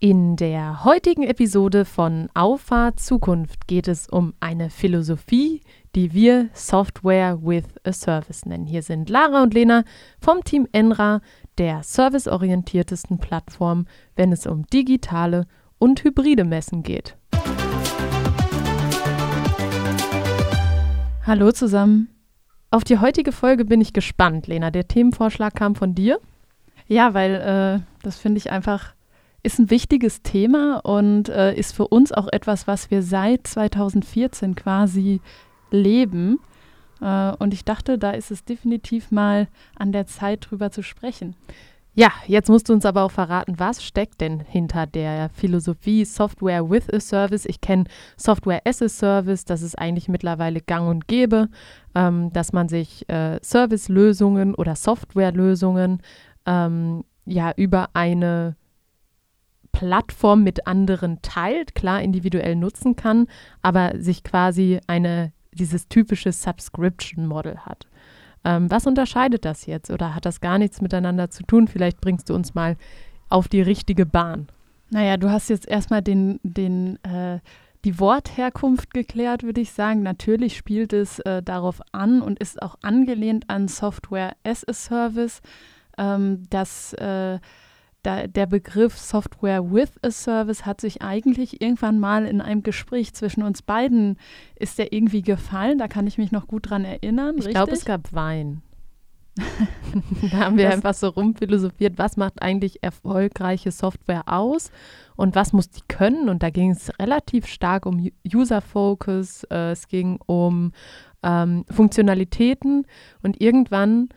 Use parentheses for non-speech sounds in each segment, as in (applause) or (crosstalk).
In der heutigen Episode von Auffahrt Zukunft geht es um eine Philosophie, die wir Software with a Service nennen. Hier sind Lara und Lena vom Team Enra, der serviceorientiertesten Plattform, wenn es um digitale und hybride Messen geht. Hallo zusammen. Auf die heutige Folge bin ich gespannt, Lena. Der Themenvorschlag kam von dir. Ja, weil äh, das finde ich einfach ist ein wichtiges Thema und äh, ist für uns auch etwas, was wir seit 2014 quasi leben. Äh, und ich dachte, da ist es definitiv mal an der Zeit, drüber zu sprechen. Ja, jetzt musst du uns aber auch verraten, was steckt denn hinter der Philosophie Software with a Service? Ich kenne Software as a Service, das ist eigentlich mittlerweile gang und gäbe, ähm, dass man sich äh, Service-Lösungen oder Software-Lösungen ähm, ja über eine Plattform mit anderen teilt, klar individuell nutzen kann, aber sich quasi eine, dieses typische Subscription-Model hat. Ähm, was unterscheidet das jetzt oder hat das gar nichts miteinander zu tun? Vielleicht bringst du uns mal auf die richtige Bahn. Naja, du hast jetzt erstmal den, den, äh, die Wortherkunft geklärt, würde ich sagen. Natürlich spielt es äh, darauf an und ist auch angelehnt an Software as a Service, ähm, dass äh, da, der Begriff Software with a Service hat sich eigentlich irgendwann mal in einem Gespräch zwischen uns beiden, ist der irgendwie gefallen. Da kann ich mich noch gut dran erinnern. Ich glaube, es gab Wein. (laughs) da haben wir das einfach so rumphilosophiert, was macht eigentlich erfolgreiche Software aus und was muss die können. Und da ging es relativ stark um User-Focus, äh, es ging um ähm, Funktionalitäten und irgendwann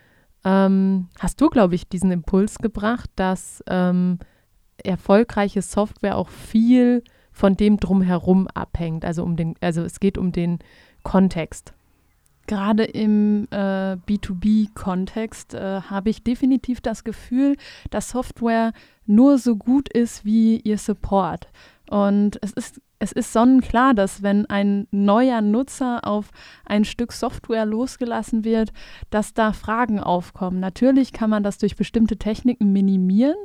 ähm, hast du, glaube ich, diesen Impuls gebracht, dass ähm, erfolgreiche Software auch viel von dem drumherum abhängt. Also um den, also es geht um den Kontext. Gerade im äh, B2B-Kontext äh, habe ich definitiv das Gefühl, dass Software nur so gut ist wie ihr Support. Und es ist es ist sonnenklar, dass wenn ein neuer Nutzer auf ein Stück Software losgelassen wird, dass da Fragen aufkommen. Natürlich kann man das durch bestimmte Techniken minimieren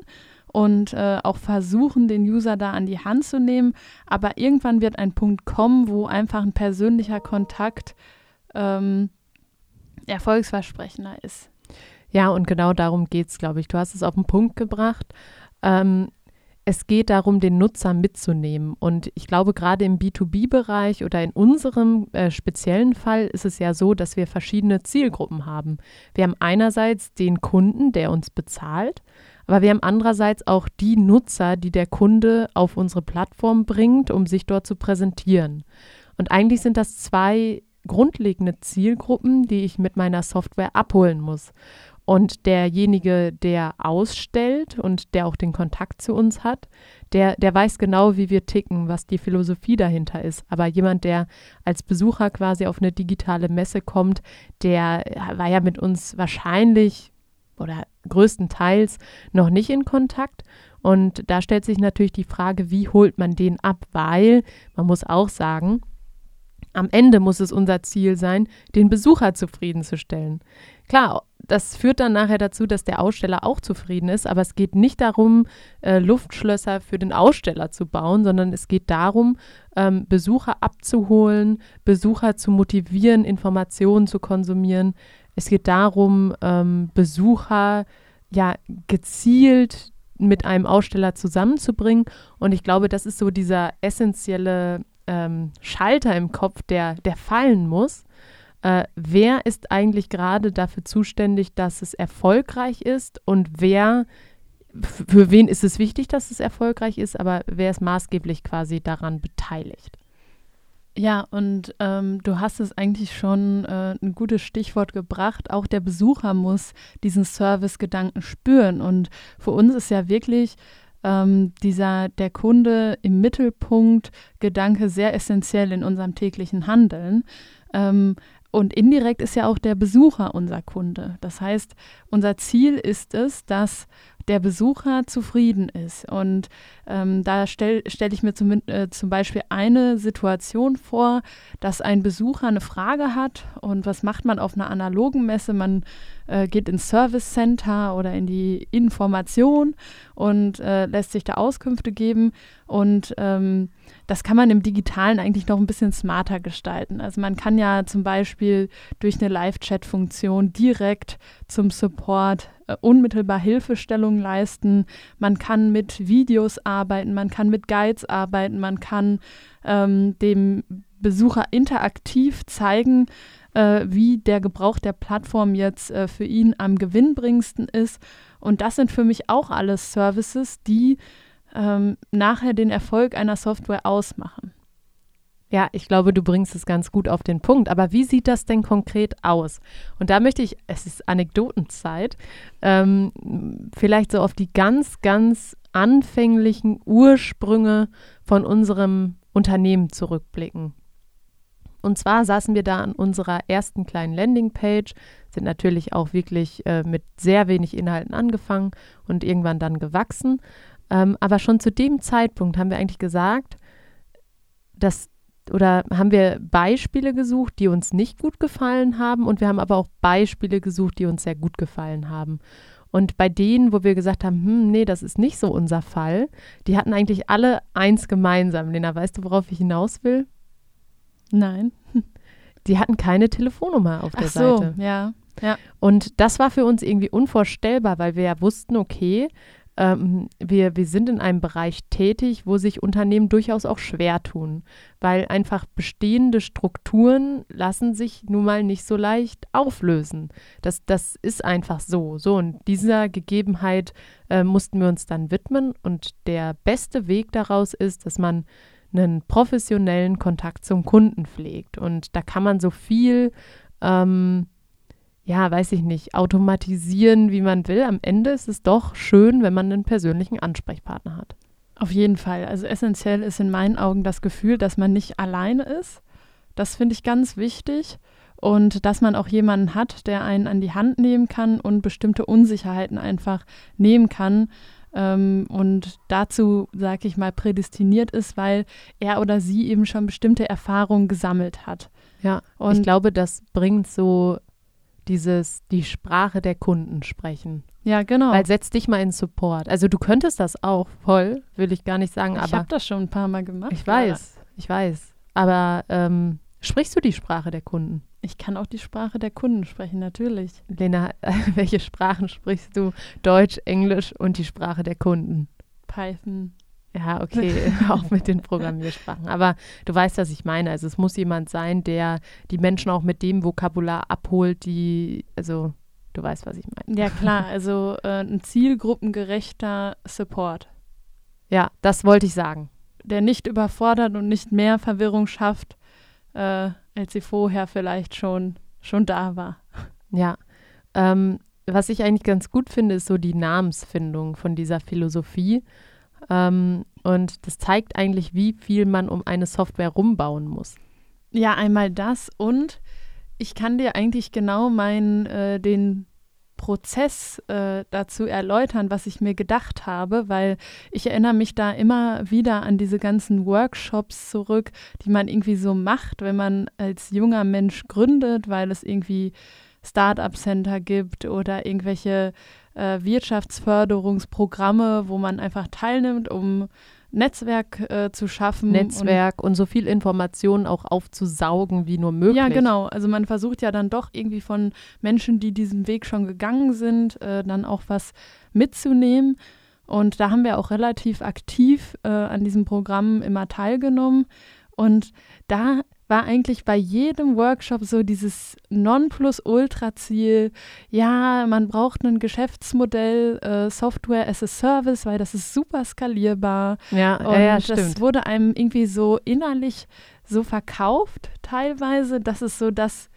und äh, auch versuchen, den User da an die Hand zu nehmen. Aber irgendwann wird ein Punkt kommen, wo einfach ein persönlicher Kontakt ähm, erfolgsversprechender ist. Ja, und genau darum geht es, glaube ich. Du hast es auf den Punkt gebracht. Ähm, es geht darum, den Nutzer mitzunehmen. Und ich glaube, gerade im B2B-Bereich oder in unserem äh, speziellen Fall ist es ja so, dass wir verschiedene Zielgruppen haben. Wir haben einerseits den Kunden, der uns bezahlt, aber wir haben andererseits auch die Nutzer, die der Kunde auf unsere Plattform bringt, um sich dort zu präsentieren. Und eigentlich sind das zwei grundlegende Zielgruppen, die ich mit meiner Software abholen muss. Und derjenige, der ausstellt und der auch den Kontakt zu uns hat, der, der weiß genau, wie wir ticken, was die Philosophie dahinter ist. Aber jemand, der als Besucher quasi auf eine digitale Messe kommt, der war ja mit uns wahrscheinlich oder größtenteils noch nicht in Kontakt. Und da stellt sich natürlich die Frage, wie holt man den ab? Weil man muss auch sagen, am Ende muss es unser Ziel sein, den Besucher zufriedenzustellen. Klar, das führt dann nachher dazu, dass der Aussteller auch zufrieden ist, aber es geht nicht darum, äh, Luftschlösser für den Aussteller zu bauen, sondern es geht darum, ähm, Besucher abzuholen, Besucher zu motivieren, Informationen zu konsumieren. Es geht darum, ähm, Besucher ja gezielt mit einem Aussteller zusammenzubringen. Und ich glaube, das ist so dieser essentielle ähm, Schalter im Kopf, der, der fallen muss äh, wer ist eigentlich gerade dafür zuständig, dass es erfolgreich ist und wer, für wen ist es wichtig, dass es erfolgreich ist, aber wer ist maßgeblich quasi daran beteiligt? Ja, und ähm, du hast es eigentlich schon äh, ein gutes Stichwort gebracht. Auch der Besucher muss diesen Service-Gedanken spüren. Und für uns ist ja wirklich ähm, dieser der Kunde im Mittelpunkt Gedanke sehr essentiell in unserem täglichen Handeln. Ähm, und indirekt ist ja auch der Besucher unser Kunde. Das heißt, unser Ziel ist es, dass der Besucher zufrieden ist. Und ähm, da stelle stell ich mir zum, äh, zum Beispiel eine Situation vor, dass ein Besucher eine Frage hat und was macht man auf einer analogen Messe? Man äh, geht ins Service Center oder in die Information und äh, lässt sich da Auskünfte geben. Und ähm, das kann man im Digitalen eigentlich noch ein bisschen smarter gestalten. Also man kann ja zum Beispiel durch eine Live-Chat-Funktion direkt zum Support äh, unmittelbar Hilfestellung leisten. Man kann mit Videos arbeiten, man kann mit Guides arbeiten, man kann ähm, dem Besucher interaktiv zeigen, äh, wie der Gebrauch der Plattform jetzt äh, für ihn am gewinnbringendsten ist. Und das sind für mich auch alles Services, die ähm, nachher den Erfolg einer Software ausmachen. Ja, ich glaube, du bringst es ganz gut auf den Punkt. Aber wie sieht das denn konkret aus? Und da möchte ich, es ist Anekdotenzeit, ähm, vielleicht so auf die ganz, ganz anfänglichen Ursprünge von unserem Unternehmen zurückblicken. Und zwar saßen wir da an unserer ersten kleinen Landingpage, sind natürlich auch wirklich äh, mit sehr wenig Inhalten angefangen und irgendwann dann gewachsen. Ähm, aber schon zu dem Zeitpunkt haben wir eigentlich gesagt, dass oder haben wir Beispiele gesucht, die uns nicht gut gefallen haben und wir haben aber auch Beispiele gesucht, die uns sehr gut gefallen haben. Und bei denen, wo wir gesagt haben, hm, nee, das ist nicht so unser Fall, die hatten eigentlich alle eins gemeinsam. Lena, weißt du, worauf ich hinaus will? Nein. Die hatten keine Telefonnummer auf der Ach so, Seite. ja. Ja. Und das war für uns irgendwie unvorstellbar, weil wir ja wussten, okay, ähm, wir, wir sind in einem Bereich tätig, wo sich Unternehmen durchaus auch schwer tun, weil einfach bestehende Strukturen lassen sich nun mal nicht so leicht auflösen. Das, das ist einfach so. So, und dieser Gegebenheit äh, mussten wir uns dann widmen. Und der beste Weg daraus ist, dass man einen professionellen Kontakt zum Kunden pflegt. Und da kann man so viel ähm, ja, weiß ich nicht, automatisieren, wie man will. Am Ende ist es doch schön, wenn man einen persönlichen Ansprechpartner hat. Auf jeden Fall. Also essentiell ist in meinen Augen das Gefühl, dass man nicht alleine ist. Das finde ich ganz wichtig. Und dass man auch jemanden hat, der einen an die Hand nehmen kann und bestimmte Unsicherheiten einfach nehmen kann. Ähm, und dazu, sage ich mal, prädestiniert ist, weil er oder sie eben schon bestimmte Erfahrungen gesammelt hat. Ja, und ich glaube, das bringt so dieses, die Sprache der Kunden sprechen. Ja, genau. Weil setz dich mal in Support. Also du könntest das auch voll, will ich gar nicht sagen. Ich habe das schon ein paar Mal gemacht. Ich weiß, ja. ich weiß. Aber ähm, sprichst du die Sprache der Kunden? Ich kann auch die Sprache der Kunden sprechen, natürlich. Lena, (laughs) welche Sprachen sprichst du? Deutsch, Englisch und die Sprache der Kunden? Python. Ja, okay, (laughs) auch mit den Programmiersprachen. Aber du weißt, was ich meine. Also es muss jemand sein, der die Menschen auch mit dem Vokabular abholt, die, also du weißt, was ich meine. Ja, klar, (laughs) also äh, ein zielgruppengerechter Support. Ja, das wollte ich sagen. Der nicht überfordert und nicht mehr Verwirrung schafft, äh, als sie vorher vielleicht schon, schon da war. Ja. Ähm, was ich eigentlich ganz gut finde, ist so die Namensfindung von dieser Philosophie. Ähm, und das zeigt eigentlich, wie viel man um eine Software rumbauen muss. Ja, einmal das und ich kann dir eigentlich genau meinen, äh, den Prozess äh, dazu erläutern, was ich mir gedacht habe, weil ich erinnere mich da immer wieder an diese ganzen Workshops zurück, die man irgendwie so macht, wenn man als junger Mensch gründet, weil es irgendwie Startup Center gibt oder irgendwelche äh, Wirtschaftsförderungsprogramme, wo man einfach teilnimmt, um Netzwerk äh, zu schaffen. Netzwerk und, und, so viel Informationen auch aufzusaugen wie nur möglich. Ja, genau. Also man versucht ja dann doch irgendwie von Menschen, die diesen Weg schon gegangen sind, äh, dann auch was mitzunehmen. Und da haben wir auch relativ aktiv äh, an diesem Programm immer teilgenommen. Und da war eigentlich bei jedem Workshop so dieses Nonplusultra-Ziel, ja, man braucht ein Geschäftsmodell, äh, Software as a Service, weil das ist super skalierbar. Ja, und ja, ja stimmt. das wurde einem irgendwie so innerlich so verkauft teilweise, dass es so das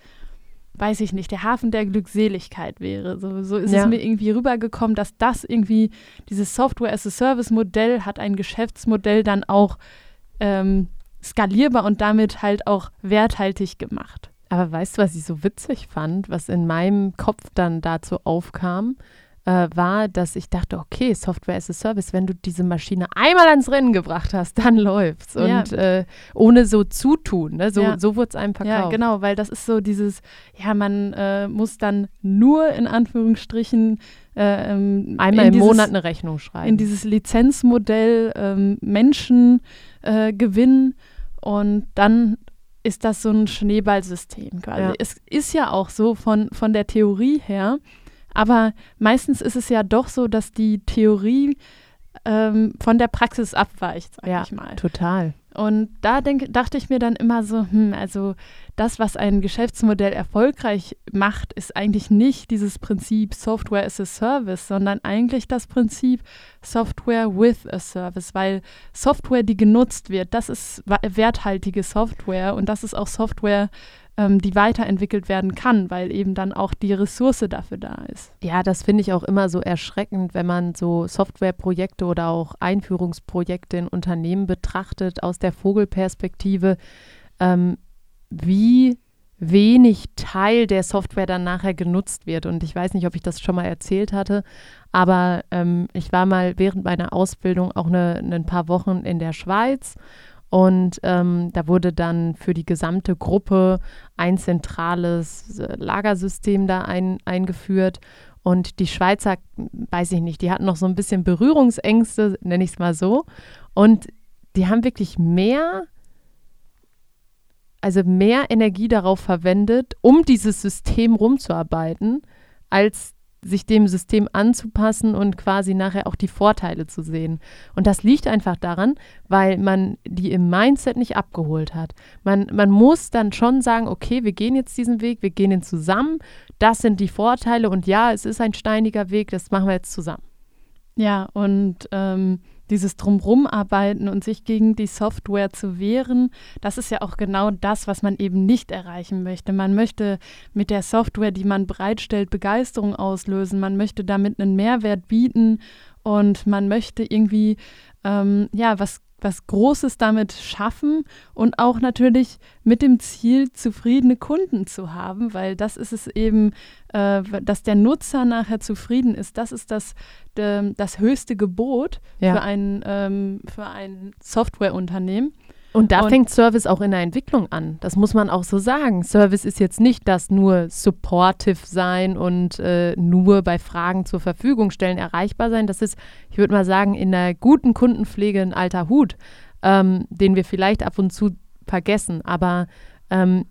weiß ich nicht, der Hafen der Glückseligkeit wäre. So, so ist ja. es mir irgendwie rübergekommen, dass das irgendwie, dieses Software as a Service Modell hat ein Geschäftsmodell dann auch ähm, skalierbar und damit halt auch werthaltig gemacht. Aber weißt du, was ich so witzig fand, was in meinem Kopf dann dazu aufkam? Äh, war, dass ich dachte, okay, Software as a Service, wenn du diese Maschine einmal ans Rennen gebracht hast, dann läuft's. Und ja. äh, ohne so zutun, ne? so, ja. so wurde es einem verkauft. Ja, genau, weil das ist so dieses, ja, man äh, muss dann nur in Anführungsstrichen äh, ähm, einmal im dieses, Monat eine Rechnung schreiben. In dieses Lizenzmodell ähm, Menschen äh, gewinnen und dann ist das so ein Schneeballsystem quasi. Ja. Es ist ja auch so von, von der Theorie her, aber meistens ist es ja doch so, dass die Theorie ähm, von der Praxis abweicht, sag ja, ich mal. Total. Und da denk, dachte ich mir dann immer so, hm, also das, was ein Geschäftsmodell erfolgreich macht, ist eigentlich nicht dieses Prinzip Software as a Service, sondern eigentlich das Prinzip Software with a Service, weil Software, die genutzt wird, das ist werthaltige Software und das ist auch Software, ähm, die weiterentwickelt werden kann, weil eben dann auch die Ressource dafür da ist. Ja, das finde ich auch immer so erschreckend, wenn man so Softwareprojekte oder auch Einführungsprojekte in Unternehmen betrachtet aus der Vogelperspektive, ähm, wie wenig Teil der Software dann nachher genutzt wird. Und ich weiß nicht, ob ich das schon mal erzählt hatte, aber ähm, ich war mal während meiner Ausbildung auch eine, ein paar Wochen in der Schweiz und ähm, da wurde dann für die gesamte Gruppe ein zentrales äh, Lagersystem da ein, eingeführt. Und die Schweizer, weiß ich nicht, die hatten noch so ein bisschen Berührungsängste, nenne ich es mal so. Und die haben wirklich mehr, also mehr Energie darauf verwendet, um dieses System rumzuarbeiten, als sich dem System anzupassen und quasi nachher auch die Vorteile zu sehen. Und das liegt einfach daran, weil man die im Mindset nicht abgeholt hat. Man, man muss dann schon sagen, okay, wir gehen jetzt diesen Weg, wir gehen ihn zusammen, das sind die Vorteile und ja, es ist ein steiniger Weg, das machen wir jetzt zusammen. Ja, und ähm, dieses Drumrumarbeiten und sich gegen die Software zu wehren, das ist ja auch genau das, was man eben nicht erreichen möchte. Man möchte mit der Software, die man bereitstellt, Begeisterung auslösen. Man möchte damit einen Mehrwert bieten und man möchte irgendwie ähm, ja was was Großes damit schaffen und auch natürlich mit dem Ziel, zufriedene Kunden zu haben, weil das ist es eben, äh, dass der Nutzer nachher zufrieden ist. Das ist das, de, das höchste Gebot ja. für ein, ähm, für ein Softwareunternehmen. Und da und fängt Service auch in der Entwicklung an. Das muss man auch so sagen. Service ist jetzt nicht das nur supportive sein und äh, nur bei Fragen zur Verfügung stellen, erreichbar sein. Das ist, ich würde mal sagen, in der guten Kundenpflege ein alter Hut, ähm, den wir vielleicht ab und zu vergessen. Aber ähm,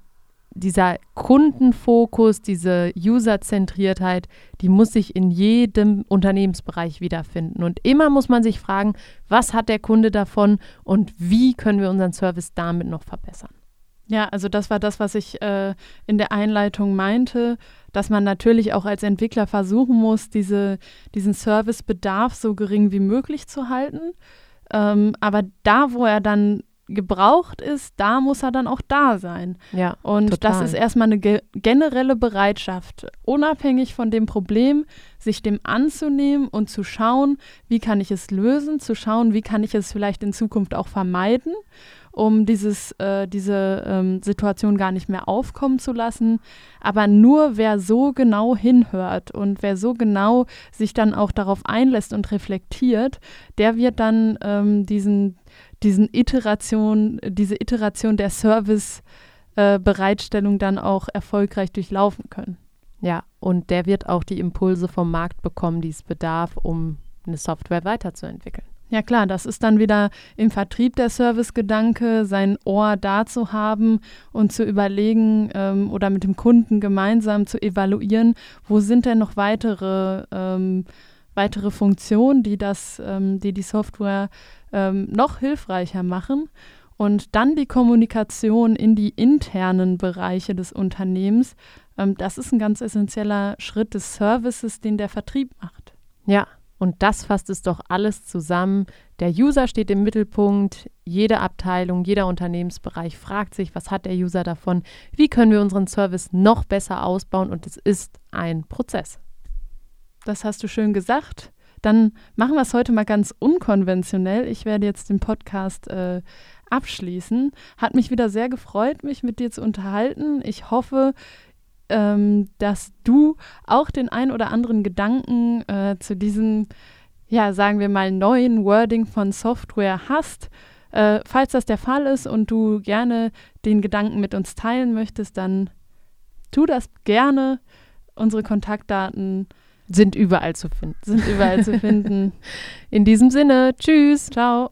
dieser Kundenfokus, diese Userzentriertheit, die muss sich in jedem Unternehmensbereich wiederfinden. Und immer muss man sich fragen, was hat der Kunde davon und wie können wir unseren Service damit noch verbessern. Ja, also das war das, was ich äh, in der Einleitung meinte, dass man natürlich auch als Entwickler versuchen muss, diese, diesen Servicebedarf so gering wie möglich zu halten. Ähm, aber da, wo er dann gebraucht ist, da muss er dann auch da sein. Ja, und total. das ist erstmal eine ge generelle Bereitschaft, unabhängig von dem Problem, sich dem anzunehmen und zu schauen, wie kann ich es lösen, zu schauen, wie kann ich es vielleicht in Zukunft auch vermeiden, um dieses, äh, diese ähm, Situation gar nicht mehr aufkommen zu lassen. Aber nur wer so genau hinhört und wer so genau sich dann auch darauf einlässt und reflektiert, der wird dann ähm, diesen diesen Iteration, diese Iteration der Service-Bereitstellung äh, dann auch erfolgreich durchlaufen können. Ja, und der wird auch die Impulse vom Markt bekommen, die es bedarf, um eine Software weiterzuentwickeln. Ja klar, das ist dann wieder im Vertrieb der Servicegedanke, sein Ohr da zu haben und zu überlegen ähm, oder mit dem Kunden gemeinsam zu evaluieren, wo sind denn noch weitere, ähm, weitere Funktionen, die das, ähm, die die Software ähm, noch hilfreicher machen und dann die Kommunikation in die internen Bereiche des Unternehmens. Ähm, das ist ein ganz essentieller Schritt des Services, den der Vertrieb macht. Ja, und das fasst es doch alles zusammen. Der User steht im Mittelpunkt. Jede Abteilung, jeder Unternehmensbereich fragt sich, was hat der User davon? Wie können wir unseren Service noch besser ausbauen? Und es ist ein Prozess. Das hast du schön gesagt. Dann machen wir es heute mal ganz unkonventionell. Ich werde jetzt den Podcast äh, abschließen. Hat mich wieder sehr gefreut, mich mit dir zu unterhalten. Ich hoffe, ähm, dass du auch den ein oder anderen Gedanken äh, zu diesem, ja, sagen wir mal, neuen Wording von Software hast. Äh, falls das der Fall ist und du gerne den Gedanken mit uns teilen möchtest, dann tu das gerne. Unsere Kontaktdaten sind überall zu finden. Sind überall zu finden. In diesem Sinne, tschüss. Ciao.